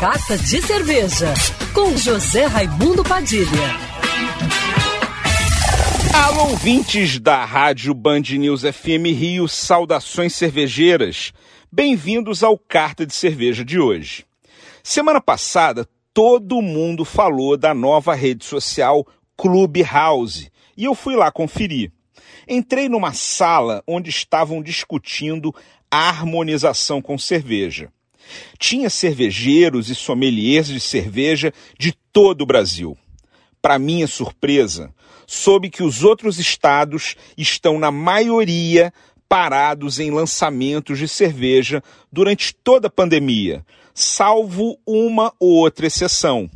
Carta de Cerveja, com José Raimundo Padilha. Alô, ouvintes da Rádio Band News FM Rio, saudações cervejeiras. Bem-vindos ao Carta de Cerveja de hoje. Semana passada, todo mundo falou da nova rede social Clubhouse e eu fui lá conferir. Entrei numa sala onde estavam discutindo a harmonização com cerveja. Tinha cervejeiros e sommeliers de cerveja de todo o Brasil. Para minha surpresa, soube que os outros estados estão, na maioria, parados em lançamentos de cerveja durante toda a pandemia, salvo uma ou outra exceção.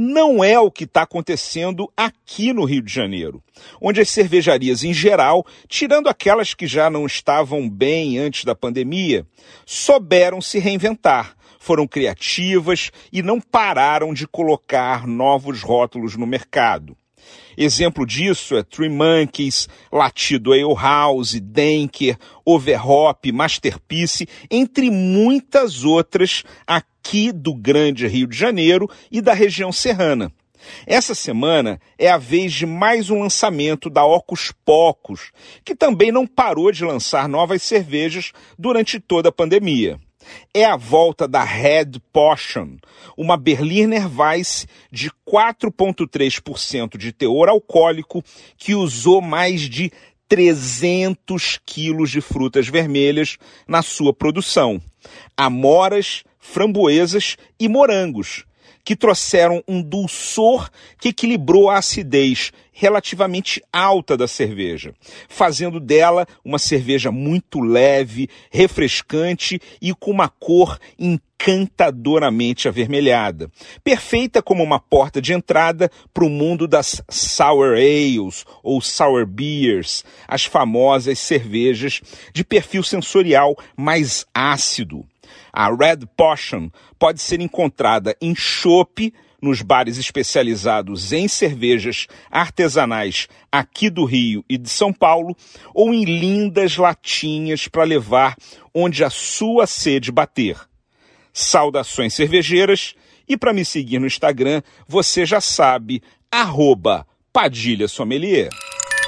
Não é o que está acontecendo aqui no Rio de Janeiro, onde as cervejarias em geral, tirando aquelas que já não estavam bem antes da pandemia, souberam se reinventar, foram criativas e não pararam de colocar novos rótulos no mercado. Exemplo disso é Three Monkeys, Latido Ale House, Denker, Overhop, Masterpiece, entre muitas outras aqui do grande Rio de Janeiro e da região serrana. Essa semana é a vez de mais um lançamento da Ocus Pocos, que também não parou de lançar novas cervejas durante toda a pandemia é a volta da Red Potion, uma Berliner Weiss de 4,3% de teor alcoólico que usou mais de 300 quilos de frutas vermelhas na sua produção. Amoras, framboesas e morangos, que trouxeram um dulçor que equilibrou a acidez relativamente alta da cerveja, fazendo dela uma cerveja muito leve, refrescante e com uma cor encantadoramente avermelhada, perfeita como uma porta de entrada para o mundo das sour ales ou sour beers, as famosas cervejas de perfil sensorial mais ácido. A Red Potion pode ser encontrada em chopp nos bares especializados em cervejas artesanais aqui do Rio e de São Paulo ou em lindas latinhas para levar onde a sua sede bater. Saudações cervejeiras e para me seguir no Instagram, você já sabe, arroba Padilha Sommelier.